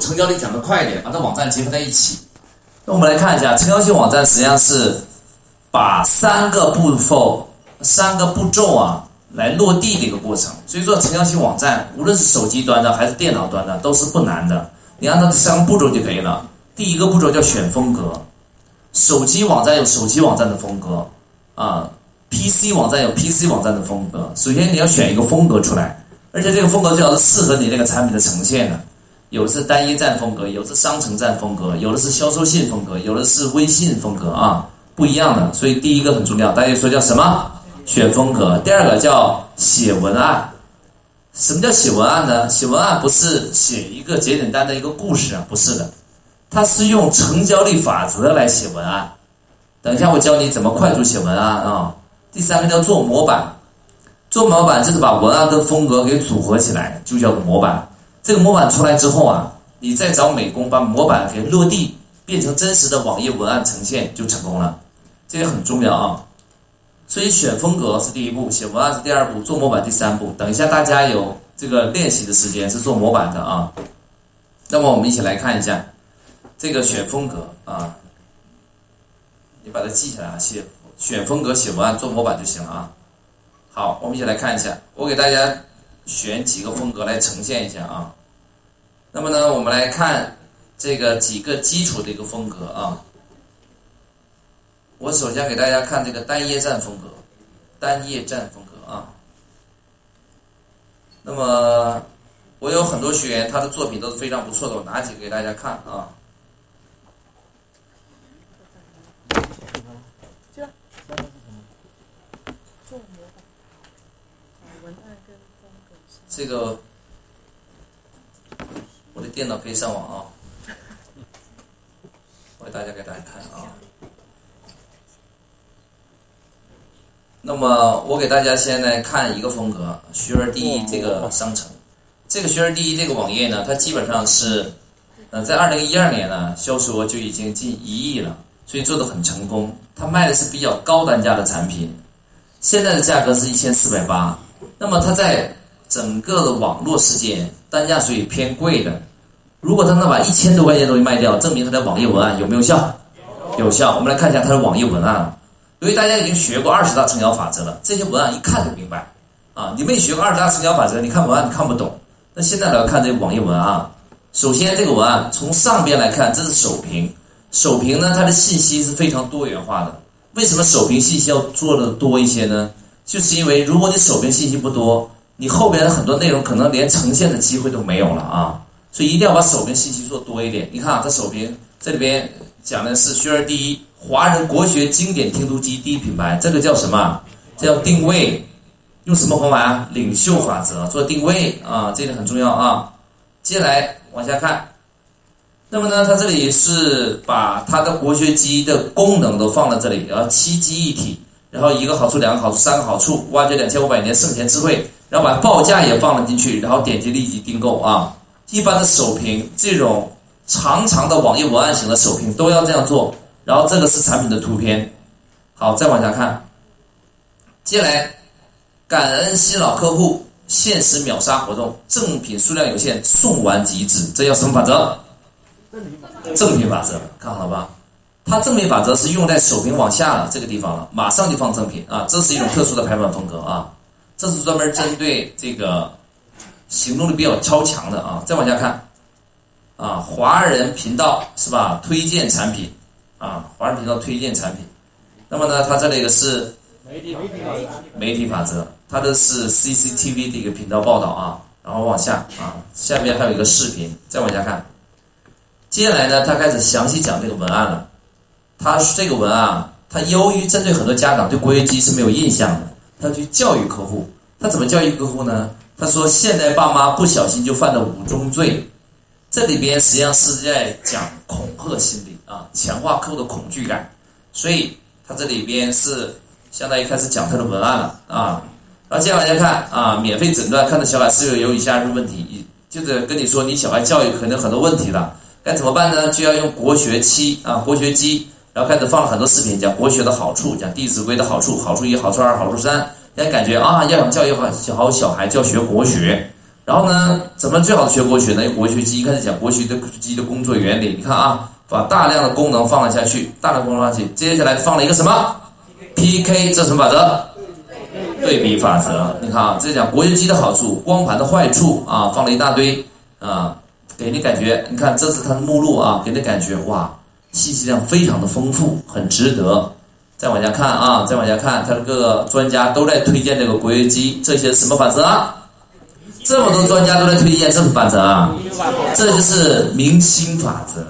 成交率讲的快一点，把这网站结合在一起。那我们来看一下，成交性网站实际上是把三个步骤、三个步骤啊来落地的一个过程。所以说，成交性网站无论是手机端的还是电脑端的都是不难的，你按照这三个步骤就可以了。第一个步骤叫选风格，手机网站有手机网站的风格啊，PC 网站有 PC 网站的风格。首先你要选一个风格出来，而且这个风格最好是适合你那个产品的呈现的。有的是单一站风格，有的是商城站风格，有的是销售信风格，有的是微信风格啊，不一样的。所以第一个很重要，大家说叫什么？选风格。第二个叫写文案。什么叫写文案呢？写文案不是写一个简简单的一个故事啊，不是的，它是用成交率法则来写文案。等一下我教你怎么快速写文案啊。第三个叫做模板，做模板就是把文案跟风格给组合起来，就叫做模板。这个模板出来之后啊，你再找美工把模板给落地，变成真实的网页文案呈现就成功了，这个很重要啊。所以选风格是第一步，写文案是第二步，做模板第三步。等一下大家有这个练习的时间是做模板的啊。那么我们一起来看一下这个选风格啊，你把它记下来啊，写选风格、写文案、做模板就行了啊。好，我们一起来看一下，我给大家选几个风格来呈现一下啊。那么呢，我们来看这个几个基础的一个风格啊。我首先给大家看这个单页站风格，单页站风格啊。那么我有很多学员，他的作品都是非常不错的，我拿几个给大家看啊。这个。我的电脑可以上网啊，我给大家给大家看啊。那么我给大家先来看一个风格，学而第一这个商城，这个学而第一这个网页呢，它基本上是，呃，在二零一二年呢，销售额就已经近一亿了，所以做的很成功。它卖的是比较高单价的产品，现在的价格是一千四百八。那么它在整个的网络世界，单价属于偏贵的。如果他能把一千多块钱东西卖掉，证明他的网页文案有没有效？有效。我们来看一下他的网页文案。由于大家已经学过二十大成交法则了，这些文案一看就明白。啊，你没学过二十大成交法则，你看文案你看不懂。那现在来看这个网页文案。首先，这个文案从上边来看，这是首屏。首屏呢，它的信息是非常多元化的。为什么首屏信息要做的多一些呢？就是因为如果你首屏信息不多，你后边的很多内容可能连呈现的机会都没有了啊。所以一定要把手边信息做多一点。你看啊，这手边这里边讲的是学而第一，华人国学经典听读机第一品牌，这个叫什么？这叫定位，用什么方法啊？领袖法则做定位啊，这点很重要啊。接下来往下看，那么呢，它这里是把它的国学机的功能都放在这里，然后七机一体，然后一个好处、两个好处、三个好处，挖掘两千五百年圣贤智慧，然后把报价也放了进去，然后点击立即订购啊。一般的首屏这种长长的网页文案型的首屏都要这样做，然后这个是产品的图片。好，再往下看，接下来感恩新老客户限时秒杀活动，赠品数量有限，送完即止，这叫什么法则？赠品法则，看好了吧？它赠品法则是用在首屏往下了这个地方了，马上就放赠品啊，这是一种特殊的排版风格啊，这是专门针对这个。行动力比较超强的啊，再往下看，啊，华人频道是吧？推荐产品，啊，华人频道推荐产品。那么呢，它这里的是媒体媒体法则，它的是 CCTV 的一个频道报道啊。然后往下啊，下面还有一个视频，再往下看。接下来呢，他开始详细讲这个文案了。他这个文案，他由于针对很多家长对国学机是没有印象的，他去教育客户。他怎么教育客户呢？他说：“现在爸妈不小心就犯了五宗罪，这里边实际上是在讲恐吓心理啊，强化客户的恐惧感。所以他这里边是相当于开始讲他的文案了啊。然后接下来看啊，免费诊断，看到小孩是否有以下问题，就是跟你说你小孩教育可能很多问题了，该怎么办呢？就要用国学七啊，国学机，然后开始放了很多视频，讲国学的好处，讲《弟子规》的好处，好处一，好处二，好处三。家感觉啊，要想教育好小好小孩，就要学国学，然后呢，怎么最好学国学呢？国学机一开始讲国学的机的工作原理，你看啊，把大量的功能放了下去，大量功能放下去，接下来放了一个什么？PK，这什么法则？对比法则。你看啊，这讲国学机的好处，光盘的坏处啊，放了一大堆啊，给你感觉，你看这是它的目录啊，给你感觉哇，信息量非常的丰富，很值得。再往下看啊，再往下看，它的各个专家都在推荐这个国学机，这些什么法则？这么多专家都在推荐这么法则啊，这就是明星法则。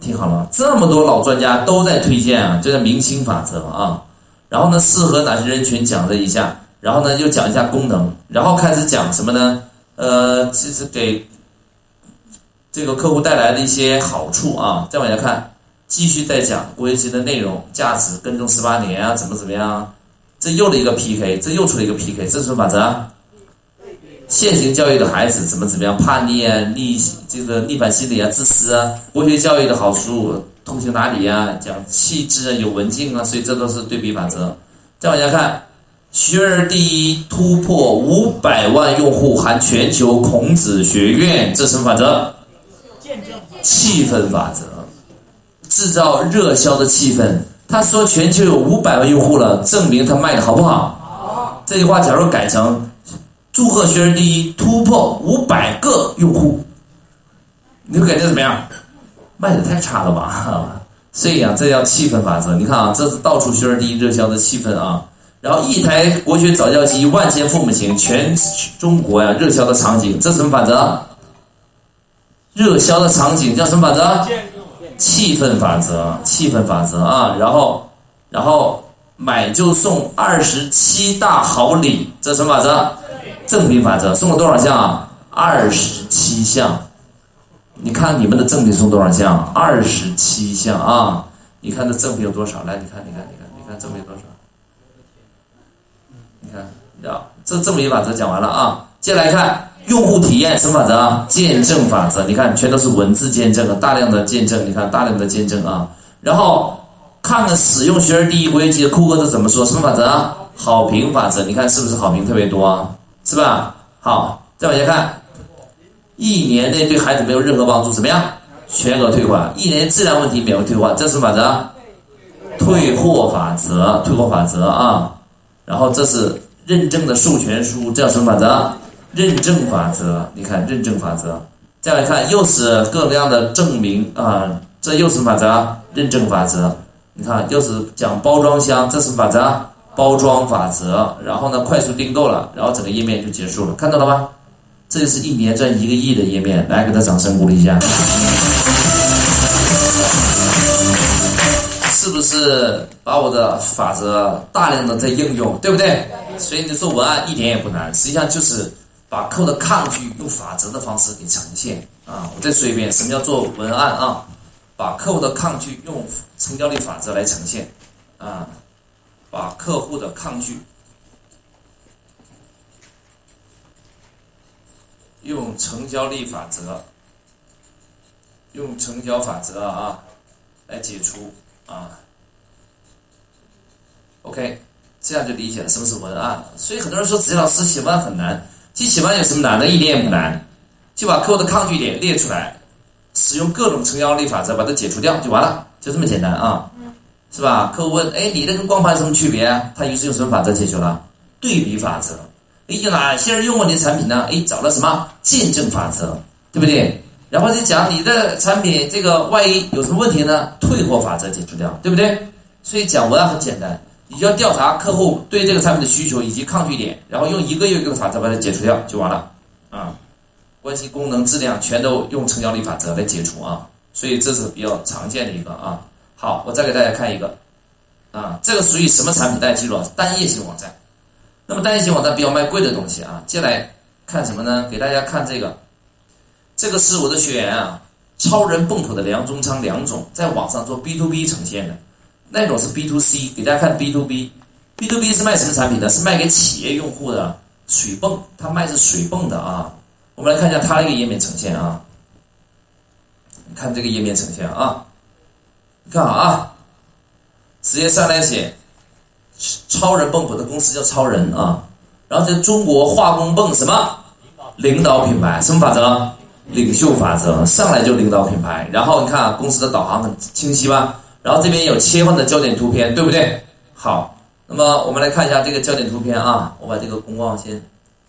听好了，这么多老专家都在推荐啊，这叫明星法则啊。然后呢，适合哪些人群讲了一下，然后呢又讲一下功能，然后开始讲什么呢？呃，就是给这个客户带来的一些好处啊。再往下看，继续再讲国学机的内容、价值、跟踪十八年啊，怎么怎么样？这又了一个 PK，这又出了一个 PK，这是什么法则？现行教育的孩子怎么怎么样叛逆啊逆这个逆反心理啊自私啊国学教育的好书通情达理啊讲气质啊有文静啊所以这都是对比法则。再往下看，学而第一突破五百万用户含全球孔子学院，这什么法则？气氛法则，制造热销的气氛。他说全球有五百万用户了，证明他卖的好不好？好。这句话假如改成。祝贺学而第一突破五百个用户，你会感觉怎么样？卖的太差了吧？所以啊，这叫气氛法则。你看啊，这是到处学而第一热销的气氛啊。然后一台国学早教机万千父母情，全中国呀热销的场景，这什么法则？热销的场景叫什么法则？气氛法则，气氛法则啊。然后，然后买就送二十七大好礼，这什么法则？赠品法则送了多少项啊？二十七项。你看你们的赠品送多少项？二十七项啊！你看这赠品有多少？来，你看，你看，你看，你看赠品多少？你看，这赠品法则讲完了啊。接下来看用户体验什么法则？见证法则。你看，全都是文字见证，大量的见证。你看，大量的见证啊。然后看看使用学而第一国学机的库克是怎么说？什么法则？好评法则。你看是不是好评特别多啊？是吧？好，再往下看，一年内对孩子没有任何帮助，怎么样？全额退款。一年质量问题免费退换，这是什么法则？退货法则，退货法则啊。然后这是认证的授权书，这叫什么法则？认证法则。你看认证法则。再来看，又是各种各样的证明啊，这又是法则？认证法则。你看，又是讲包装箱，这是法则？包装法则，然后呢，快速订购了，然后整个页面就结束了，看到了吗？这就是一年赚一个亿的页面，来给他掌声鼓励一下，是不是把我的法则大量的在应用，对不对？所以你做文案一点也不难，实际上就是把客户的抗拒用法则的方式给呈现啊。我再说一遍，什么叫做文案啊？把客户的抗拒用成交率法则来呈现啊。把客户的抗拒用成交力法则，用成交法则啊来解除啊。OK，这样就理解了什么是文案。所以很多人说子老师写文案很难，其实写文案有什么难的？一点也不难，就把客户的抗拒点列出来，使用各种成交力法则把它解除掉就完了，就这么简单啊。是吧？客户问：“哎，你的跟光盘有什么区别？”他于是用什么法则解决了？对比法则。哎，有哪些人用过你的产品呢？哎，找了什么见证法则，对不对？然后就讲你的产品这个万一有什么问题呢？退货法则解除掉，对不对？所以讲文案很简单，你就要调查客户对这个产品的需求以及抗拒点，然后用一个又一个法则把它解除掉就完了啊。关系功能质量全都用成交率法则来解除啊。所以这是比较常见的一个啊。好，我再给大家看一个，啊，这个属于什么产品？大家记住啊，单页型网站。那么单页型网站比较卖贵的东西啊。接下来看什么呢？给大家看这个，这个是我的学员啊，超人泵浦的梁中仓梁总在网上做 B to B 呈现的，那种是 B to C。给大家看 B to B，B to B 是卖什么产品呢？是卖给企业用户的水泵，它卖是水泵的啊。我们来看一下它那个页面呈现啊，看这个页面呈现啊。看好啊，直接上来写，超人泵浦的公司叫超人啊，然后这中国化工泵什么领导品牌，什么法则？领袖法则，上来就领导品牌。然后你看啊，公司的导航很清晰吧？然后这边有切换的焦点图片，对不对？好，那么我们来看一下这个焦点图片啊，我把这个公告先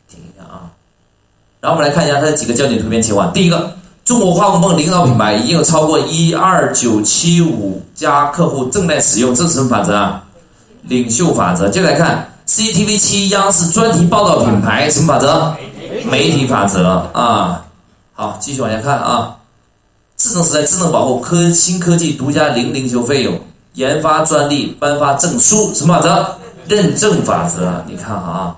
停一下啊。然后我们来看一下它的几个焦点图片切换。第一个，中国化工泵领导品牌已经有超过一二九七五家客户正在使用，这是什么法则啊？领袖法则。接着来看 CCTV 七央视专题报道品牌什么法则？媒体法则啊。好，继续往下看啊。智能时代智能保护科新科技独家零零修费用研发专利颁发证书什么法则？认证法则。你看啊，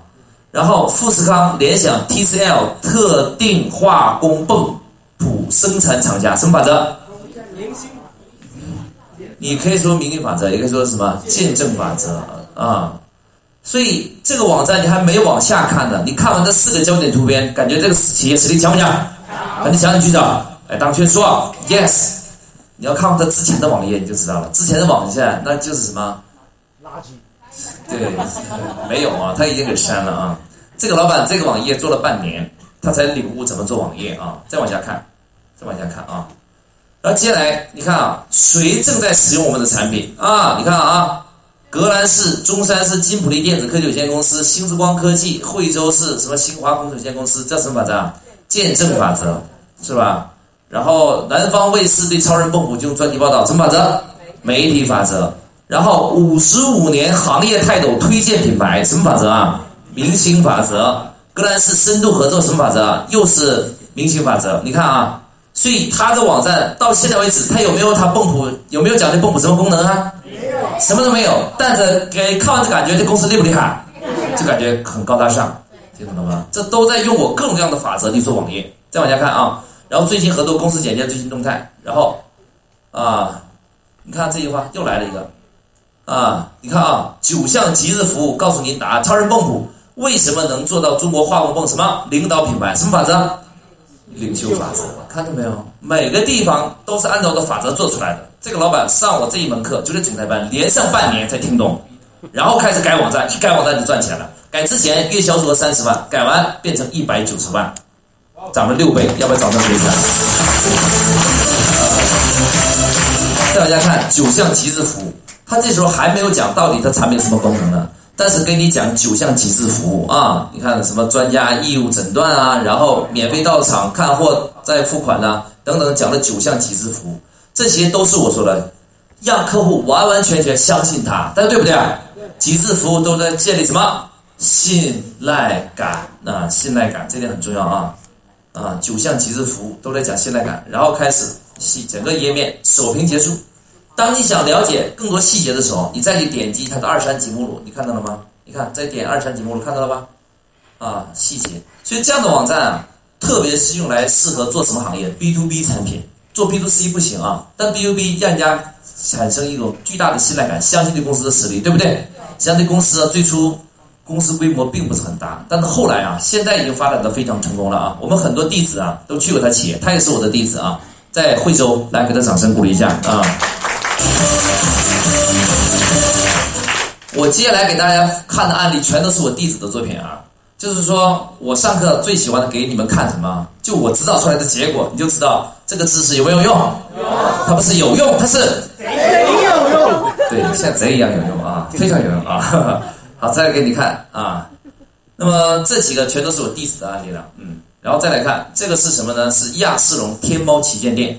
然后富士康联想 TCL 特定化工泵谱生产厂家什么法则？你可以说明星法则，也可以说什么见证法则啊。所以这个网站你还没往下看呢，你看完这四个焦点图片，感觉这个企业实力强不强？那你强，你举手。哎，当圈说 yes。你要看他之前的网页，你就知道了。之前的网站那就是什么垃圾。对，没有啊，他已经给删了啊。这个老板这个网页做了半年，他才领悟怎么做网页啊。再往下看，再往下看啊。然后接下来你看啊，谁正在使用我们的产品啊？你看啊，格兰仕、中山市金普利电子科技有限公司、新之光科技、惠州市什么新华工程有限公司，这什么法则？见证法则是吧？然后南方卫视对超人泵浦进行专题报道，什么法则？媒体法则。然后五十五年行业泰斗推荐品牌，什么法则啊？明星法则。格兰仕深度合作，什么法则？又是明星法则。你看啊，所以他的网站到现在为止，他有没有他泵浦有没有讲这泵浦什么功能啊？没有，什么都没有。但是给看完这感觉，这公司厉不厉害？就感觉很高大上。听懂了吗？这都在用我各种各样的法则去做网页。再往下看啊，然后最新合作公司简介、最新动态，然后啊，你看这句话又来了一个啊，你看啊，九项极致服务告诉您答案：超人泵浦为什么能做到中国化工泵什么领导品牌？什么法则？领袖法则。看到没有？每个地方都是按照的法则做出来的。这个老板上我这一门课就是总裁班，连上半年才听懂，然后开始改网站，一改网站就赚钱了。改之前月销售额三十万，改完变成一百九十万，涨了六倍，要不要找他学一下？再往下看九项极致服务，他这时候还没有讲到底他产品什么功能呢，但是跟你讲九项极致服务啊，你看什么专家义务诊断啊，然后免费到场看货再付款呐，等等，讲了九项极致服务，这些都是我说的，让客户完完全全相信他，大家对不对？极致服务都在建立什么？信赖感，那信赖感这点很重要啊啊！九项极致服务都在讲信赖感，然后开始细整个页面首屏结束。当你想了解更多细节的时候，你再去点击它的二三级目录，你看到了吗？你看再点二三级目录，看到了吧？啊，细节。所以这样的网站啊，特别是用来适合做什么行业？B to B 产品，做 B to C 不行啊。但 B to B 让人家产生一种巨大的信赖感，相信对公司的实力，对不对？相对公司啊，最初。公司规模并不是很大，但是后来啊，现在已经发展的非常成功了啊！我们很多弟子啊都去过他企业，他也是我的弟子啊，在惠州，来给他掌声鼓励一下啊！我接下来给大家看的案例全都是我弟子的作品啊，就是说我上课最喜欢的给你们看什么？就我指导出来的结果，你就知道这个知识有没有用？有，它不是有用，它是贼有用。对，像贼一样有用啊，非常有用啊！好，再给你看啊。那么这几个全都是我弟子的案例了，嗯。然后再来看这个是什么呢？是亚视龙天猫旗舰店。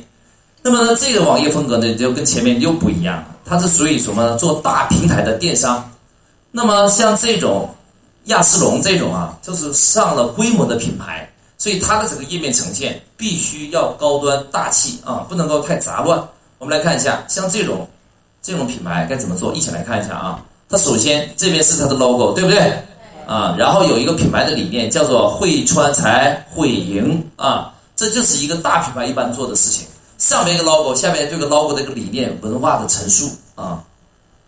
那么呢，这个网页风格呢就跟前面又不一样，它是属于什么呢？做大平台的电商。那么像这种亚视龙这种啊，就是上了规模的品牌，所以它的整个页面呈现必须要高端大气啊，不能够太杂乱。我们来看一下，像这种这种品牌该怎么做？一起来看一下啊。它首先这边是它的 logo，对不对？啊，然后有一个品牌的理念叫做会穿才会赢啊，这就是一个大品牌一般做的事情。上面一个 logo，下面这个 logo 的一个理念文化的陈述啊。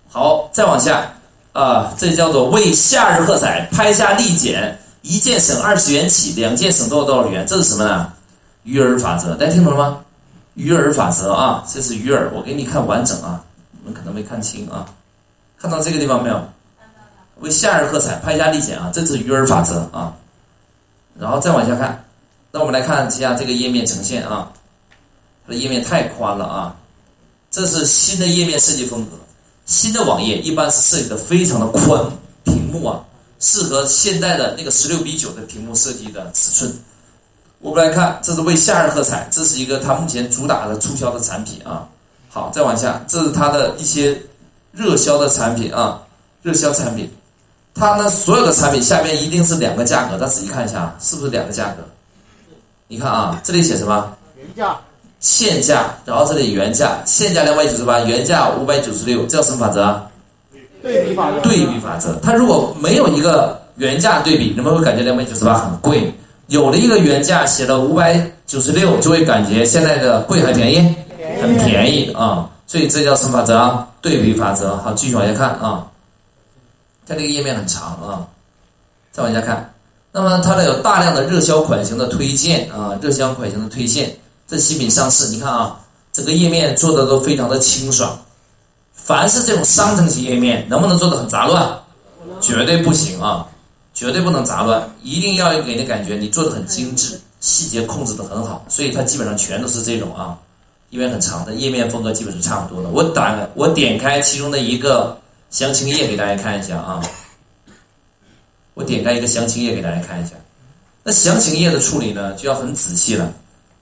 好，再往下啊，这叫做为夏日喝彩，拍下立减，一件省二十元起，两件省多少多少元？这是什么呢？鱼饵法则，大家听懂了吗？鱼饵法则啊，这是鱼饵，我给你看完整啊，你们可能没看清啊。看到这个地方没有？为夏日喝彩，拍下立减啊！这是鱼饵法则啊。然后再往下看那我们来看一下这个页面呈现啊，它的页面太宽了啊，这是新的页面设计风格。新的网页一般是设计的非常的宽，屏幕啊，适合现在的那个十六比九的屏幕设计的尺寸。我们来看，这是为夏日喝彩，这是一个它目前主打的促销的产品啊。好，再往下，这是它的一些热销的产品啊，热销产品。它呢，所有的产品下面一定是两个价格，大家仔细看一下，是不是两个价格？你看啊，这里写什么？原价。现价，然后这里原价，现价两百九十八，原价五百九十六，这叫什么法则？对比法则。对比法则。它如果没有一个原价对比，人们会感觉两百九十八很贵；有了一个原价写了五百九十六，就会感觉现在的贵还便宜，很便宜啊。所以这叫什么法则？对比法则。好，继续往下看啊。它这个页面很长啊，再往下看。那么它呢有大量的热销款型的推荐啊，热销款型的推荐。这新品上市，你看啊，整个页面做的都非常的清爽。凡是这种商城级页面，能不能做的很杂乱？绝对不行啊，绝对不能杂乱，一定要给你感觉你做的很精致，细节控制的很好。所以它基本上全都是这种啊，页面很长的页面风格基本是差不多的。我打我点开其中的一个详情页给大家看一下啊，我点开一个详情页给大家看一下。那详情页的处理呢，就要很仔细了。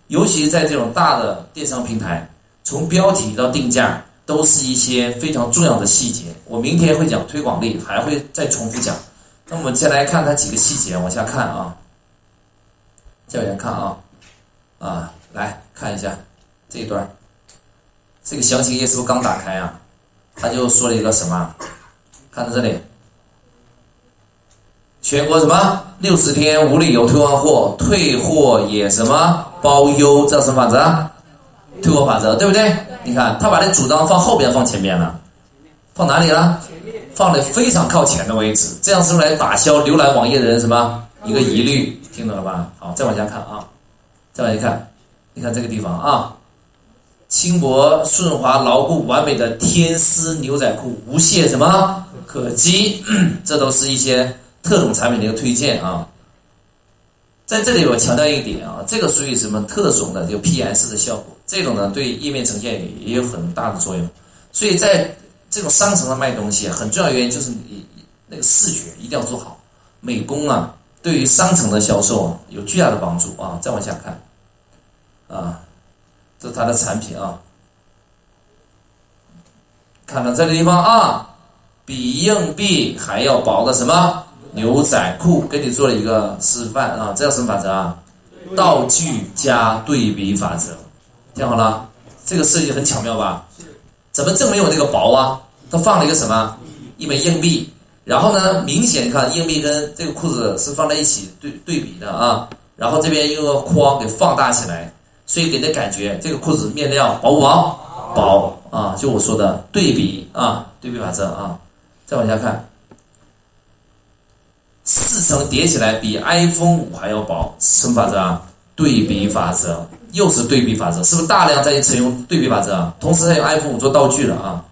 尤其在这种大的电商平台，从标题到定价，都是一些非常重要的细节。我明天会讲推广力，还会再重复讲。那我们先来看它几个细节，往下看啊，再往下看啊，啊，来看一下这一段，这个详情页是不是刚打开啊？他就说了一个什么？看到这里。全国什么六十天无理由退换货，退货也什么包邮，这什么法则？退货法则对不对？你看他把这主张放后边，放前面了，放哪里了？放的非常靠前的位置，这样是用来打消浏览网页的人什么一个疑虑？听懂了吧？好，再往下看啊，再往下看，你看这个地方啊，轻薄顺滑牢固完美的天丝牛仔裤，无懈什么可击？这都是一些。特种产品的一个推荐啊，在这里我强调一点啊，这个属于什么特种的这个 PS 的效果，这种呢对页面呈现也有很大的作用。所以在这种商城上卖东西，很重要原因就是你那个视觉一定要做好，美工啊，对于商城的销售啊有巨大的帮助啊。再往下看，啊，这是它的产品啊，看看这个地方啊，比硬币还要薄的什么？牛仔裤给你做了一个示范啊，这叫什么法则啊？道具加对比法则，听好了，这个设计很巧妙吧？怎么证明我这个薄啊？他放了一个什么？一枚硬币，然后呢，明显看硬币跟这个裤子是放在一起对对比的啊，然后这边用个框给放大起来，所以给人感觉这个裤子面料薄不薄？薄啊，就我说的对比啊，对比法则啊，再往下看。四层叠起来比 iPhone 五还要薄，什么法则啊？对比法则，又是对比法则，是不是大量在采用对比法则啊？同时还有 iPhone 五做道具了啊！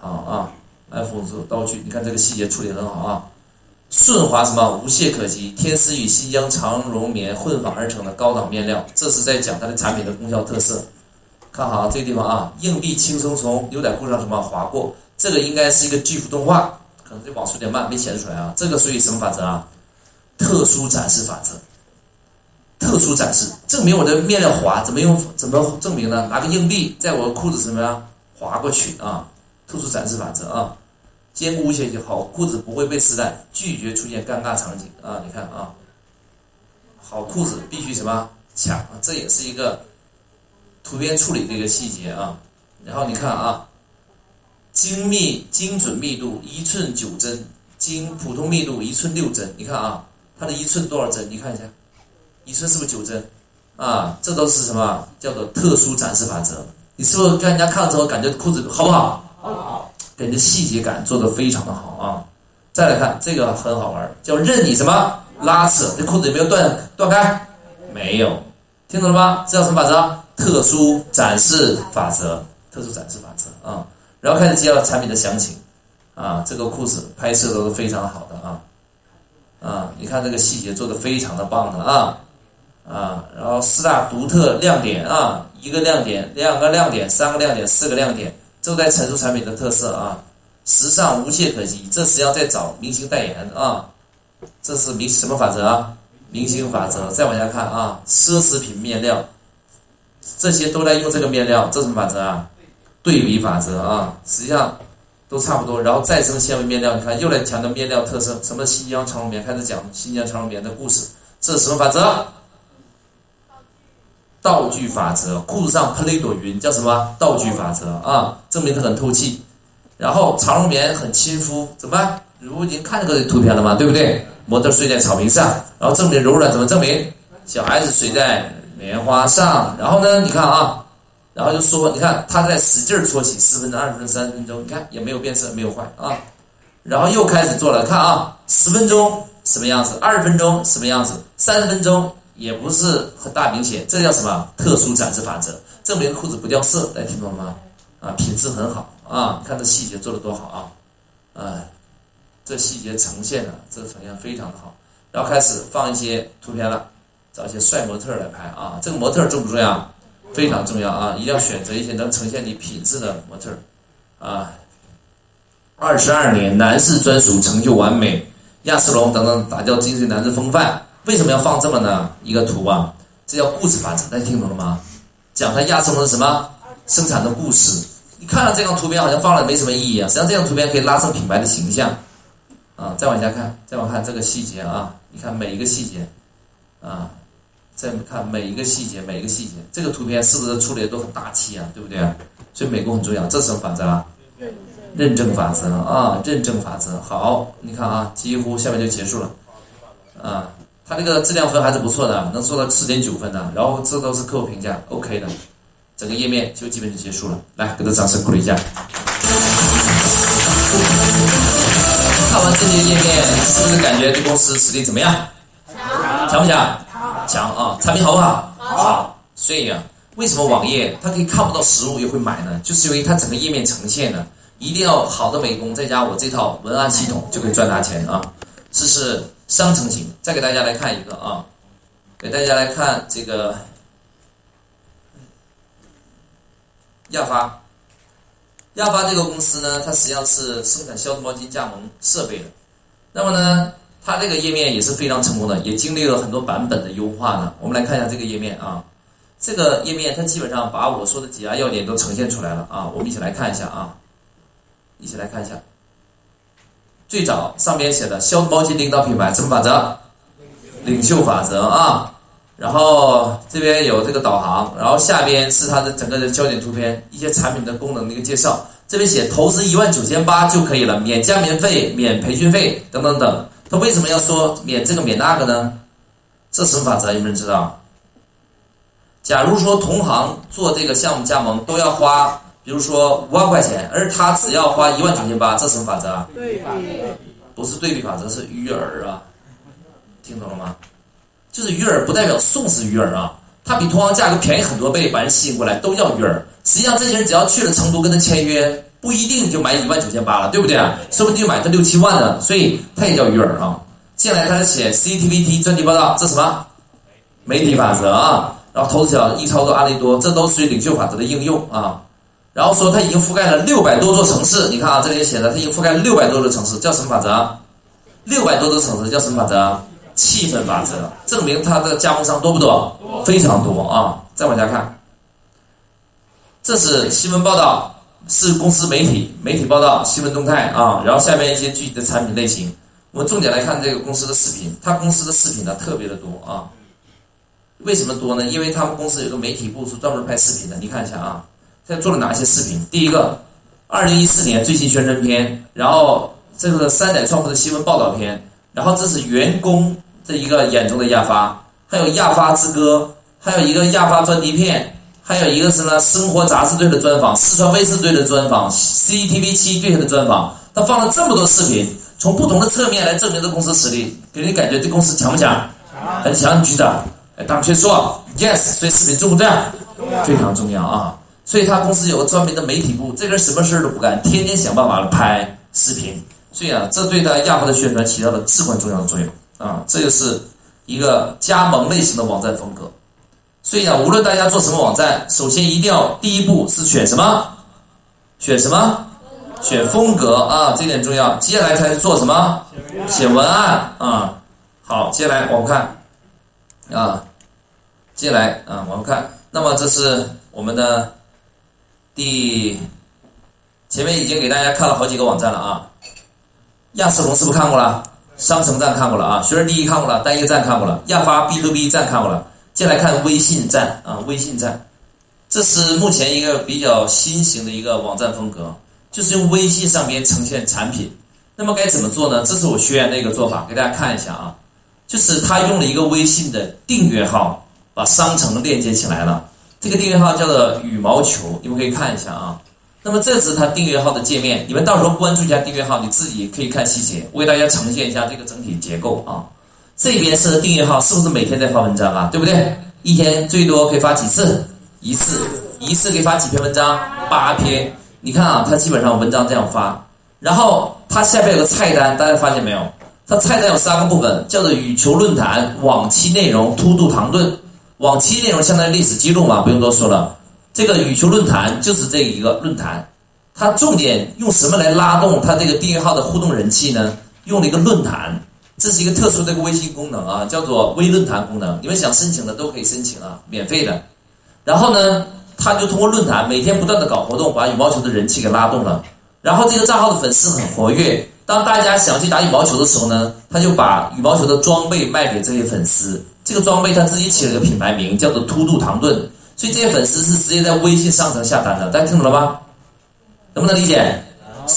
好啊，iPhone 五做道具，你看这个细节处理很好啊！顺滑什么无懈可击，天丝与新疆长绒棉混纺而成的高档面料，这是在讲它的产品的功效特色。看好这个地方啊，硬币轻松从牛仔裤上什么划过，这个应该是一个 GIF 动画。可能这网速有点慢，没显示出来啊。这个属于什么法则啊？特殊展示法则。特殊展示，证明我的面料滑，怎么用？怎么证明呢？拿个硬币在我裤子什么呀？划过去啊。特殊展示法则啊，坚固无懈就好，裤子不会被撕烂，拒绝出现尴尬场景啊。你看啊，好裤子必须什么抢？这也是一个图片处理的一个细节啊。然后你看啊。精密精准密度一寸九针，精普通密度一寸六针。你看啊，它的一寸多少针？你看一下，一寸是不是九针？啊，这都是什么叫做特殊展示法则？你是不是跟人家看了之后感觉裤子好不好？好，给人的细节感做的非常的好啊。再来看这个很好玩，叫任你什么拉扯，这裤子有没有断断开？没有，听懂了吗？这叫什么法则？特殊展示法则，特殊展示法则啊。然后开始介绍产品的详情，啊，这个裤子拍摄都是非常好的啊，啊，你看这个细节做的非常的棒的啊，啊，然后四大独特亮点啊，一个亮点，两个亮点，三个亮点，四个亮点，正在陈述产品的特色啊。时尚无懈可击，这实际上在找明星代言啊。这是明什么法则啊？明星法则。再往下看啊，奢侈品面料，这些都在用这个面料，这什么法则啊？对比法则啊，实际上都差不多。然后再生纤维面料，你看又来强调面料特色，什么新疆长绒棉，开始讲新疆长绒棉的故事。这是什么法则？道具法则。裤子上喷了一朵云，叫什么？道具法则啊，证明它很透气。然后长绒棉很亲肤，怎么办？如已经看这个图片了嘛，对不对？模特睡在草坪上，然后证明柔软，怎么证明？小孩子睡在棉花上，然后呢？你看啊，然后就说，你看他在使劲搓洗，十分钟、二十分钟、三十分钟，你看也没有变色，没有坏啊。然后又开始做了，看啊，十分钟什么样子，二十分钟什么样子，三十分钟也不是很大明显，这叫什么？特殊展示法则，证明裤子不掉色，大家听懂了吗？啊，品质很好啊，看这细节做的多好啊，哎。这细节呈现的，这个呈现非常的好。然后开始放一些图片了，找一些帅模特来拍啊。这个模特重不重要？非常重要啊！一定要选择一些能呈现你品质的模特啊。二十二年男士专属成就完美，亚瑟龙等等，打造精神男子风范。为什么要放这么呢一个图啊？这叫故事法则，大家听懂了吗？讲它亚瑟龙的什么生产的故事？你看了这张图片好像放了没什么意义啊。实际上这张图片可以拉升品牌的形象。啊，再往下看，再往看这个细节啊！你看每一个细节，啊，再看每一个细节，每一个细节，这个图片是不是处理的都很大气啊？对不对？所以美工很重要，这是什么法则啊？认证法则啊，认证法则。好，你看啊，几乎下面就结束了，啊，它这个质量分还是不错的，能做到四点九分的，然后这都是客户评价，OK 的，整个页面就基本就结束了。来，给他掌声鼓励一下。看完这些页面，是不是感觉这公司实力怎么样？强，强不强？强啊！产品好不好？好。所以啊，为什么网页它可以看不到实物又会买呢？就是因为它整个页面呈现呢一定要好的美工，再加我这套文案系统就可以赚大钱啊！这是商城型。再给大家来看一个啊，给大家来看这个亚发。亚发这个公司呢，它实际上是生产消毒毛巾加盟设备的。那么呢，它这个页面也是非常成功的，也经历了很多版本的优化呢。我们来看一下这个页面啊，这个页面它基本上把我说的几大要点都呈现出来了啊。我们一起来看一下啊，一起来看一下。最早上面写的消毒毛巾领导品牌什么法则？领袖法则啊。然后这边有这个导航，然后下边是它的整个的焦点图片，一些产品的功能的一个介绍。这边写投资一万九千八就可以了，免加棉费、免培训费等等等。他为什么要说免这个免那个呢？这什么法则？有没有人知道？假如说同行做这个项目加盟都要花，比如说五万块钱，而他只要花一万九千八，这什么法则？对比，不是对比法则，是鱼饵啊！听懂了吗？就是鱼饵不代表送是鱼饵啊，它比同行价格便宜很多倍，把人吸引过来都要鱼饵。实际上这些人只要去了成都跟他签约，不一定就买一万九千八了，对不对啊？说不定就买他六七万呢，所以他也叫鱼饵啊。进来开始写 CTVT 专题报道，这什么？媒体法则啊。然后头条易操作案例多，这都属于领袖法则的应用啊。然后说他已经覆盖了六百多座城市，你看啊，这里写的他已经覆盖了六百多座城市，叫什么法则？六百多座城市叫什么法则？气氛法则证明它的加盟商多不多？非常多啊！再往下看，这是新闻报道，是公司媒体媒体报道新闻动态啊。然后下面一些具体的产品类型，我们重点来看这个公司的视频。它公司的视频呢特别的多啊。为什么多呢？因为他们公司有个媒体部是专门拍视频的。你看一下啊，他做了哪些视频？第一个，二零一四年最新宣传片，然后这个三载创富的新闻报道片。然后这是员工的一个眼中的亚发，还有亚发之歌，还有一个亚发专题片，还有一个是呢生活杂志队的专访，四川卫视队的专访，CCTV 七对他的专访。他放了这么多视频，从不同的侧面来证明这公司实力，给人感觉这公司强不强？很强，局长。哎，当确说，yes。所以视频重不重要？非常重要啊！所以他公司有个专门的媒体部，这个人什么事儿都不干，天天想办法拍视频。所以啊，这对他亚发的宣传起到了至关重要的作用啊！这就是一个加盟类型的网站风格。所以呢，无论大家做什么网站，首先一定要第一步是选什么？选什么？选风格啊，这点重要。接下来才是做什么？写文案啊。好，接下来我们看啊，接下来啊，我们看，那么这是我们的第前面已经给大家看了好几个网站了啊。亚视龙是不是看过了？商城站看过了啊，学而第一看过了，单一站看过了，亚发 B to B 站看过了。接下来看微信站啊，微信站，这是目前一个比较新型的一个网站风格，就是用微信上边呈现产品。那么该怎么做呢？这是我学员的一个做法，给大家看一下啊，就是他用了一个微信的订阅号，把商城链接起来了。这个订阅号叫做羽毛球，你们可以看一下啊。那么这是他订阅号的界面，你们到时候关注一下订阅号，你自己可以看细节。我给大家呈现一下这个整体结构啊。这边是订阅号，是不是每天在发文章啊？对不对？一天最多可以发几次？一次，一次可以发几篇文章？八篇。你看啊，它基本上文章这样发，然后它下边有个菜单，大家发现没有？它菜单有三个部分，叫做羽球论坛、往期内容、突突唐顿。往期内容相当于历史记录嘛，不用多说了。这个羽球论坛就是这一个论坛，它重点用什么来拉动它这个订阅号的互动人气呢？用了一个论坛。这是一个特殊的一个微信功能啊，叫做微论坛功能。你们想申请的都可以申请啊，免费的。然后呢，他就通过论坛每天不断的搞活动，把羽毛球的人气给拉动了。然后这个账号的粉丝很活跃，当大家想去打羽毛球的时候呢，他就把羽毛球的装备卖给这些粉丝。这个装备他自己起了个品牌名，叫做突突唐顿。所以这些粉丝是直接在微信商城下单的，大家听懂了吗？能不能理解？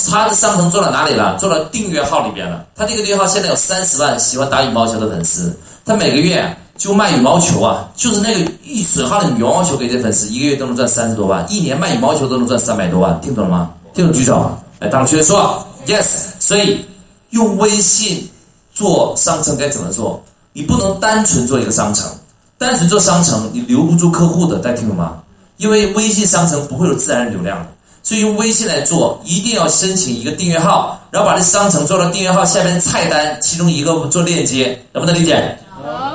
他的商城做到哪里了？做到订阅号里边了。他这个订阅号现在有三十万喜欢打羽毛球的粉丝，他每个月就卖羽毛球啊，就是那个一损耗的羽毛球给这粉丝，一个月都能赚三十多万，一年卖羽毛球都能赚三百多万，听懂了吗？听懂举手。来，当学员说 yes。所以用微信做商城该怎么做？你不能单纯做一个商城，单纯做商城你留不住客户的，大家听懂吗？因为微信商城不会有自然流量的。所以用微信来做，一定要申请一个订阅号，然后把这商城做到订阅号下面的菜单其中一个做链接，能不能理解？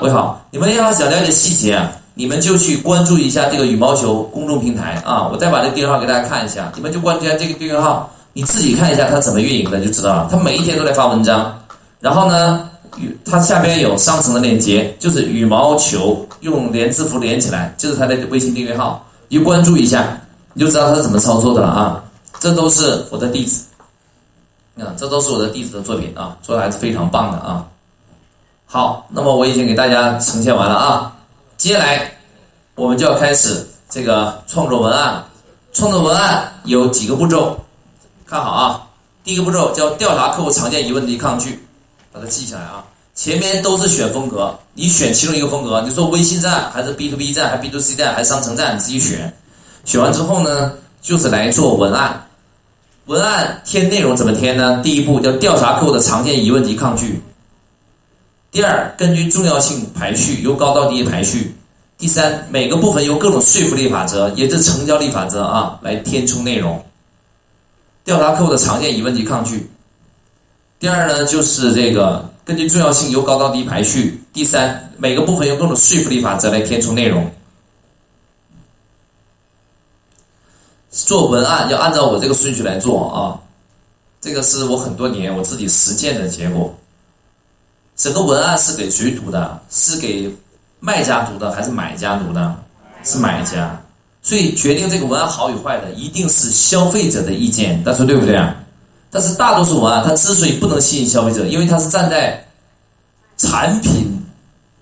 喂，好，你们要想了解细节啊，你们就去关注一下这个羽毛球公众平台啊，我再把这个订阅号给大家看一下，你们就关注一下这个订阅号，你自己看一下它怎么运营的就知道了。它每一天都在发文章，然后呢，它下边有商城的链接，就是羽毛球用连字符连起来，就是它的微信订阅号，你关注一下。你就知道它是怎么操作的了啊！这都是我的弟子，啊，这都是我的弟子的作品啊，做的还是非常棒的啊。好，那么我已经给大家呈现完了啊，接下来我们就要开始这个创作文案。创作文案有几个步骤，看好啊。第一个步骤叫调查客户常见疑问及抗拒，把它记下来啊。前面都是选风格，你选其中一个风格，你说微信站还是 B to B 站，还 B to C 站，还是商城站，你自己选。选完之后呢，就是来做文案。文案填内容怎么填呢？第一步叫调查客户的常见疑问及抗拒。第二，根据重要性排序，由高到低排序。第三，每个部分由各种说服力法则，也是成交力法则啊，来填充内容。调查客户的常见疑问及抗拒。第二呢，就是这个根据重要性由高到低排序。第三，每个部分用各种说服力法则来填充内容。做文案要按照我这个顺序来做啊，这个是我很多年我自己实践的结果。整个文案是给谁读的？是给卖家读的还是买家读的？是买家。所以决定这个文案好与坏的一定是消费者的意见，大家说对不对啊？但是大多数文案它之所以不能吸引消费者，因为它是站在产品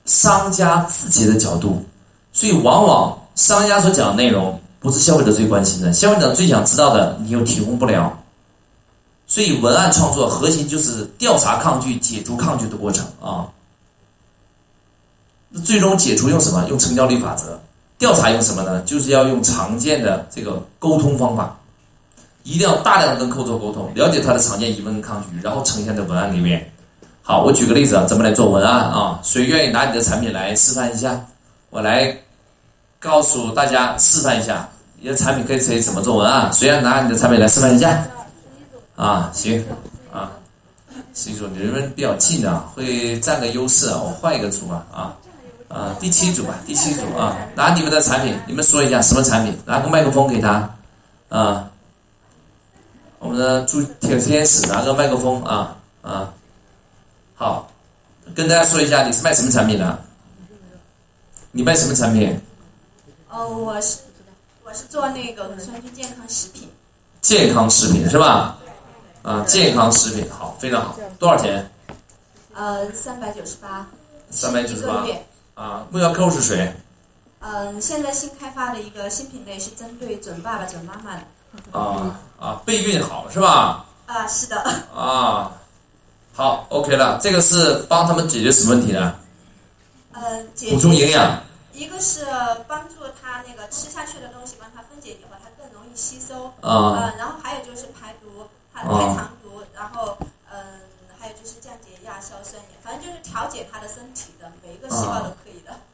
商家自己的角度，所以往往商家所讲的内容。不是消费者最关心的，消费者最想知道的，你又提供不了。所以文案创作核心就是调查抗拒、解除抗拒的过程啊。那最终解除用什么？用成交率法则。调查用什么呢？就是要用常见的这个沟通方法，一定要大量的跟客户做沟通，了解他的常见疑问跟抗拒，然后呈现在文案里面。好，我举个例子啊，怎么来做文案啊？谁愿意拿你的产品来示范一下？我来。告诉大家示范一下，你的产品可以可以怎么做文案？谁要拿你的产品来示范一下？啊，行，啊，C 组你们比较近啊，会占个优势啊。我换一个组吧，啊啊，第七组吧，第七组啊，拿你们的产品，你们说一下什么产品？拿个麦克风给他，啊，我们的朱铁天使拿个麦克风啊啊，好，跟大家说一下你是卖什么产品的？你卖什么产品？哦，我是我是做那个乳酸菌健康食品，健康食品是吧？啊，健康食品好，非常好，多少钱？呃，三百九十八，三百九十八。啊，目标客户是谁？嗯，现在新开发的一个新品类是针对准爸爸、准妈妈的。啊啊，备孕好是吧？啊，是的，啊，好，OK 了，这个是帮他们解决什么问题呢？呃，解补充营养一个是帮助他那个吃下去的东西帮他分解以后，他更容易吸收。啊呃，然后还有就是排毒，排肠毒，然后嗯，还有就是降解亚硝酸盐，反正就是调节他的身体的每一个细胞都可。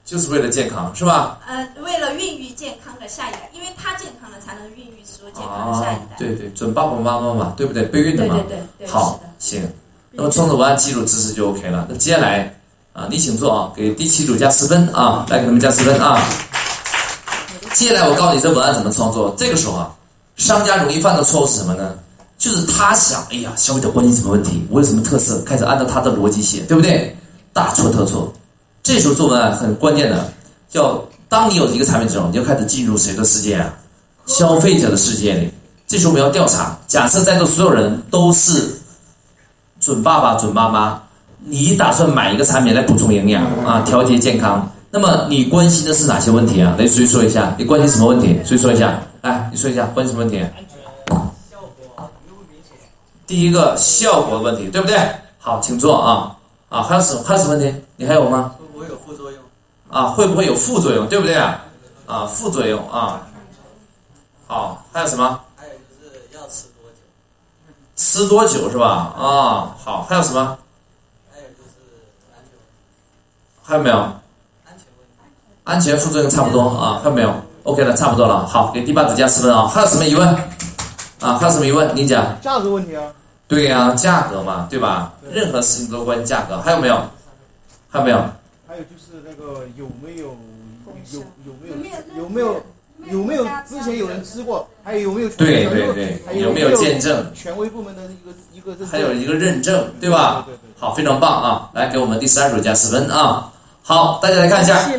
就是为了健康是吧？呃，为了孕育健康的下一代，因为他健康了，才能孕育出健康的下一啊代。，对对，准爸爸妈妈嘛，对不对？备孕的嘛对对。对对，好。，行，那么创作文案基础知识就 OK 了。那接下来啊，你请坐啊，给第七组加十分啊，来给他们加十分啊。接下来我告诉你这文案怎么创作。这个时候啊，商家容易犯的错误是什么呢？就是他想，哎呀，消费者关心什么问题，我有什么特色，开始按照他的逻辑写，对不对？大错特错。这时候做文案很关键的，叫当你有一个产品之后，你就开始进入谁的世界啊？消费者的世界里。这时候我们要调查，假设在座所有人都是准爸爸、准妈妈，你打算买一个产品来补充营养啊，调节健康，那么你关心的是哪些问题啊？来，谁说一下？你关心什么问题？谁说一下？来，你说一下，关心什么问题？第一个效果的问题，对不对？好，请坐啊啊，还有什么还有什么问题？你还有吗？会有副作用？啊，会不会有副作用？对不对啊？啊，副作用啊。好，还有什么？还有就是要吃多久？吃多久是吧？啊，好，还有什么？还有就是安全问题，还有没有？安全问题。安全副作用差不多啊，还有没有？OK 了，差不多了。好，给第八组加十分啊。还有什么疑问？啊，还有什么疑问？你讲。价格问题啊，对呀、价格嘛，对吧？任何事情都关于价格。还有没有？还有没有？还有就是那个有没有有有没有有没有有没有之前有人吃过，还有有没有对对对，有没有见证？权威部门的一个一个还有一个认证，对吧？对对对好，非常棒啊！来，给我们第十二组加十分啊！好，大家来看一下。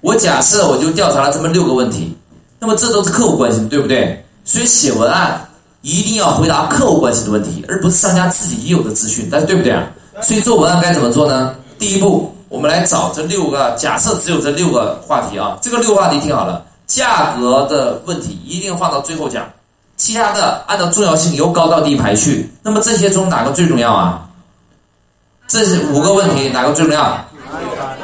我假设我就调查了这么六个问题，那么这都是客户关心的，对不对？所以写文案一定要回答客户关心的问题，而不是商家自己已有的资讯，但是对不对啊？所以做文案该怎么做呢？第一步，我们来找这六个，假设只有这六个话题啊，这个六个话题听好了，价格的问题一定放到最后讲，其他的按照重要性由高到低排序。那么这些中哪个最重要啊？这是五个问题，哪个最重要？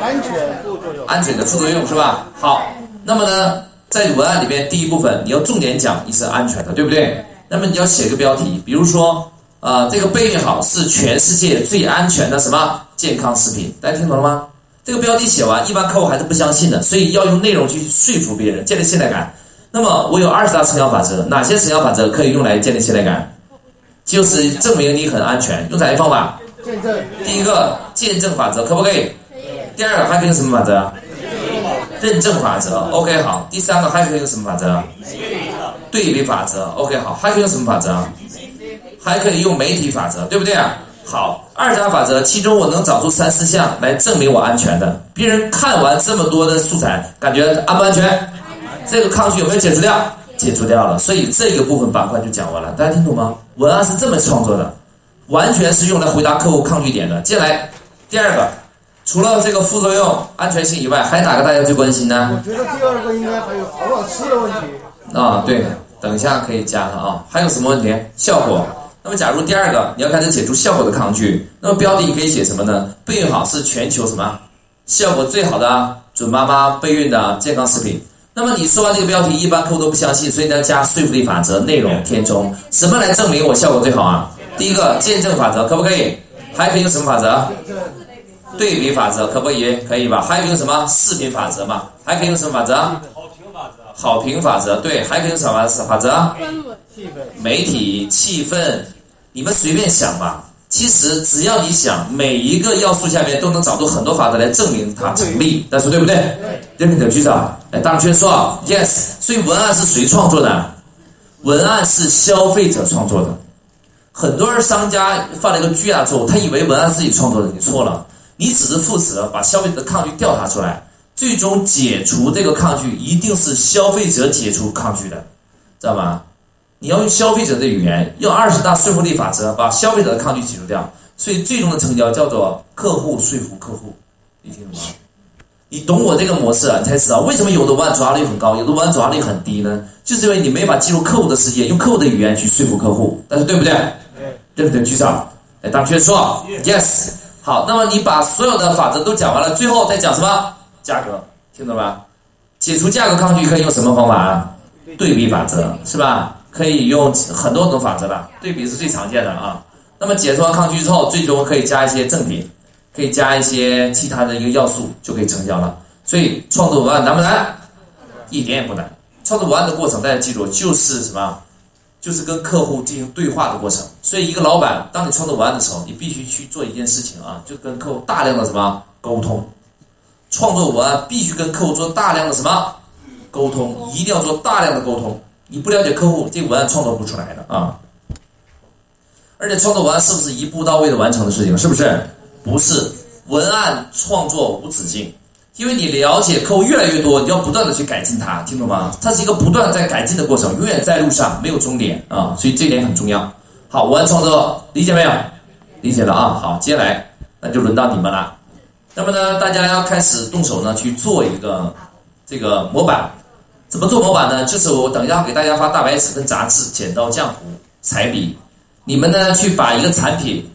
安全副作用，安全的副作用是吧？好，那么呢，在文案里面第一部分你要重点讲你是安全的，对不对？那么你要写个标题，比如说，呃，这个备孕好是全世界最安全的什么健康食品，大家听懂了吗？这个标题写完，一般客户还是不相信的，所以要用内容去说服别人，建立信赖感。那么我有二十大成交法则，哪些成交法则可以用来建立信赖感？就是证明你很安全，用哪些方法？见证第一个见证法则可不可以？第二个还可以用什么法则？认证法则。OK，好。第三个还可以用什么法则？对比法则。OK，好。还可以用什么法则？还可以用媒体法则，对不对啊？好，二十大法则，其中我能找出三四项来证明我安全的。别人看完这么多的素材，感觉安不安全？这个抗拒有没有解除掉？解除掉了。所以这个部分板块就讲完了，大家听懂吗？文案是这么创作的。完全是用来回答客户抗拒点的。接下来，第二个，除了这个副作用、安全性以外，还哪个大家最关心呢？我觉得第二个应该还有好不好吃的问题。啊，对，等一下可以加它啊。还有什么问题？效果。那么，假如第二个你要开始解除效果的抗拒，那么标题可以写什么呢？备孕好是全球什么效果最好的准妈妈备孕的健康食品。那么你说完这个标题，一般客户都不相信，所以呢加说服力法则，内容填充，什么来证明我效果最好啊？第一个见证法则可不可以？还可以用什么法则？对比法则可不可以？可以吧？还可以用什么视频法则嘛？还可以用什么法则？好评法则，对，还可以用什么法则？气氛媒体气氛，你们随便想吧。其实只要你想，每一个要素下面都能找出很多法则来证明它成立，但是对不对？认可的举手。哎，大圈说 yes。所以文案是谁创作的？文案是消费者创作的。很多人商家犯了一个巨大错误，他以为文案自己创作的，你错了。你只是负责把消费者的抗拒调查出来，最终解除这个抗拒一定是消费者解除抗拒的，知道吗？你要用消费者的语言，用二十大说服力法则把消费者的抗拒解除掉，所以最终的成交叫做客户说服客户，你听懂吗？你懂我这个模式，你才知道为什么有的文案转化率很高，有的文案转化率很低呢？就是因为你没法进入客户的世界，用客户的语言去说服客户，但是对不对？对不对？举手，来，当确说，yes。好，那么你把所有的法则都讲完了，最后再讲什么？价格，听懂吧？解除价格抗拒可以用什么方法啊？对比法则，是吧？可以用很多种法则吧，对比是最常见的啊。那么解除完抗拒之后，最终可以加一些赠品，可以加一些其他的一个要素，就可以成交了。所以创作文案难不难？一点也不难。创作文案的过程，大家记住，就是什么？就是跟客户进行对话的过程。所以一个老板，当你创作文案的时候，你必须去做一件事情啊，就跟客户大量的什么沟通。创作文案必须跟客户做大量的什么沟通，一定要做大量的沟通。你不了解客户，这文案创作不出来的啊！而且创作文案是不是一步到位的完成的事情？是不是？不是，文案创作无止境，因为你了解客户越来越多，你要不断的去改进它，听懂吗？它是一个不断在改进的过程，永远在路上，没有终点啊！所以这点很重要。好，文案创作理解没有？理解了啊！好，接下来那就轮到你们了。那么呢，大家要开始动手呢，去做一个这个模板。怎么做模板呢？就是我等一下给大家发大白纸跟杂志、剪刀、浆糊、彩笔，你们呢去把一个产品，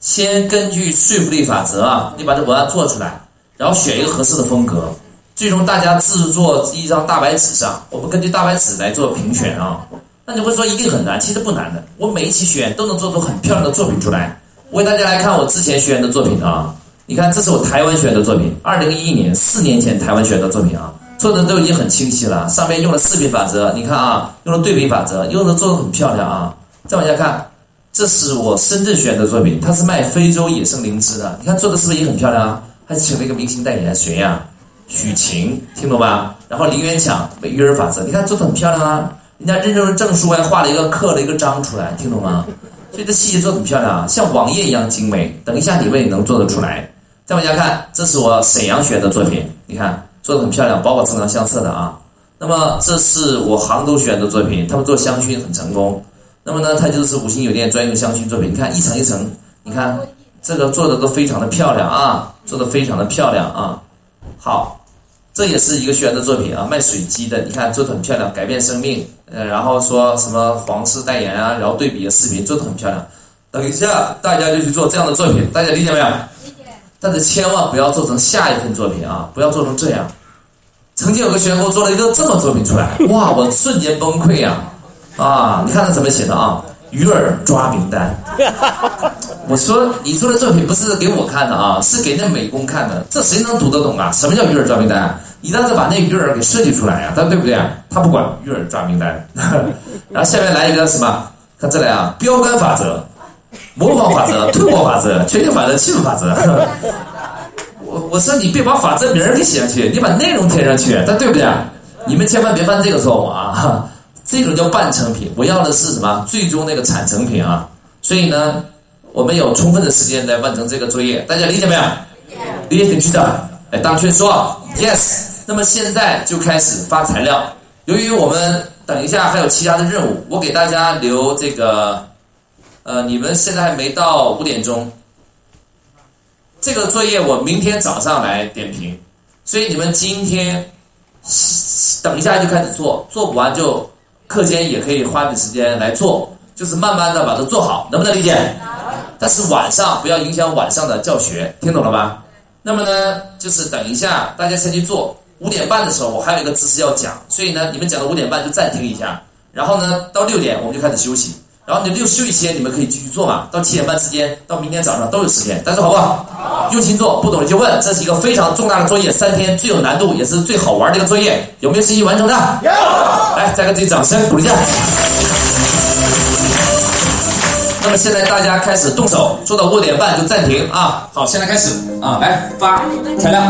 先根据说服力法则啊，你把这文案做出来，然后选一个合适的风格，最终大家制作一张大白纸上，我们根据大白纸来做评选啊。那你会说一定很难？其实不难的，我每一期选都能做出很漂亮的作品出来。我给大家来看我之前学员的作品啊，你看这是我台湾学员的作品，二零一一年四年前台湾学员的作品啊。做的都已经很清晰了，上面用了视频法则，你看啊，用了对比法则，用的做的很漂亮啊。再往下看，这是我深圳选的作品，它是卖非洲野生灵芝的，你看做的是不是也很漂亮啊？还请了一个明星代言，谁呀？许晴，听懂吧？然后林元强美育儿法则，你看做的很漂亮啊，人家认证证书还画了一个刻了一个章出来，听懂吗？所以这细节做的很漂亮啊，像网页一样精美。等一下你们也能做得出来。再往下看，这是我沈阳学的作品，你看。做的很漂亮，包括正常相册的啊。那么这是我杭州学员的作品，他们做香薰很成功。那么呢，它就是五星酒店专用香薰作品。你看一层一层，你看这个做的都非常的漂亮啊，做的非常的漂亮啊。好，这也是一个学员的作品啊，卖水机的。你看做的很漂亮，改变生命。呃，然后说什么皇室代言啊，然后对比的视频做的很漂亮。等一下大家就去做这样的作品，大家理解没有？但是千万不要做成下一份作品啊！不要做成这样。曾经有个学员给我做了一个这么作品出来，哇！我瞬间崩溃呀！啊，你看他怎么写的啊？鱼饵抓名单。我说你做的作品不是给我看的啊，是给那美工看的。这谁能读得懂啊？什么叫鱼饵抓名单？你让他把那鱼饵给设计出来呀，他对不对？他不管鱼饵抓名单。然后下面来一个什么？看这里啊，标杆法则。模仿法则、推广法则、全球法则、气氛法则。我我说你别把法则名儿给写上去，你把内容填上去，但对不对？你们千万别犯这个错误啊！这种叫半成品，我要的是什么？最终那个产成品啊！所以呢，我们有充分的时间来完成这个作业，大家理解没有？理解请举手。哎，当确说 yes。那么现在就开始发材料。由于我们等一下还有其他的任务，我给大家留这个。呃，你们现在还没到五点钟，这个作业我明天早上来点评，所以你们今天等一下就开始做，做不完就课间也可以花点时间来做，就是慢慢的把它做好，能不能理解？但是晚上不要影响晚上的教学，听懂了吧？那么呢，就是等一下大家先去做，五点半的时候我还有一个知识要讲，所以呢，你们讲到五点半就暂停一下，然后呢，到六点我们就开始休息。然后你六休息时间，你们可以继续做嘛，到七点半之间，到明天早上都有时间，大家说好不好？好，用心做，不懂的就问。这是一个非常重大的作业，三天最有难度，也是最好玩的一个作业，有没有信心完成的？有。来，再给自己掌声鼓励一下。那么现在大家开始动手，做到五点半就暂停啊。好，现在开始啊，来发材料，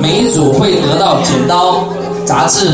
每一组会得到剪刀、杂志。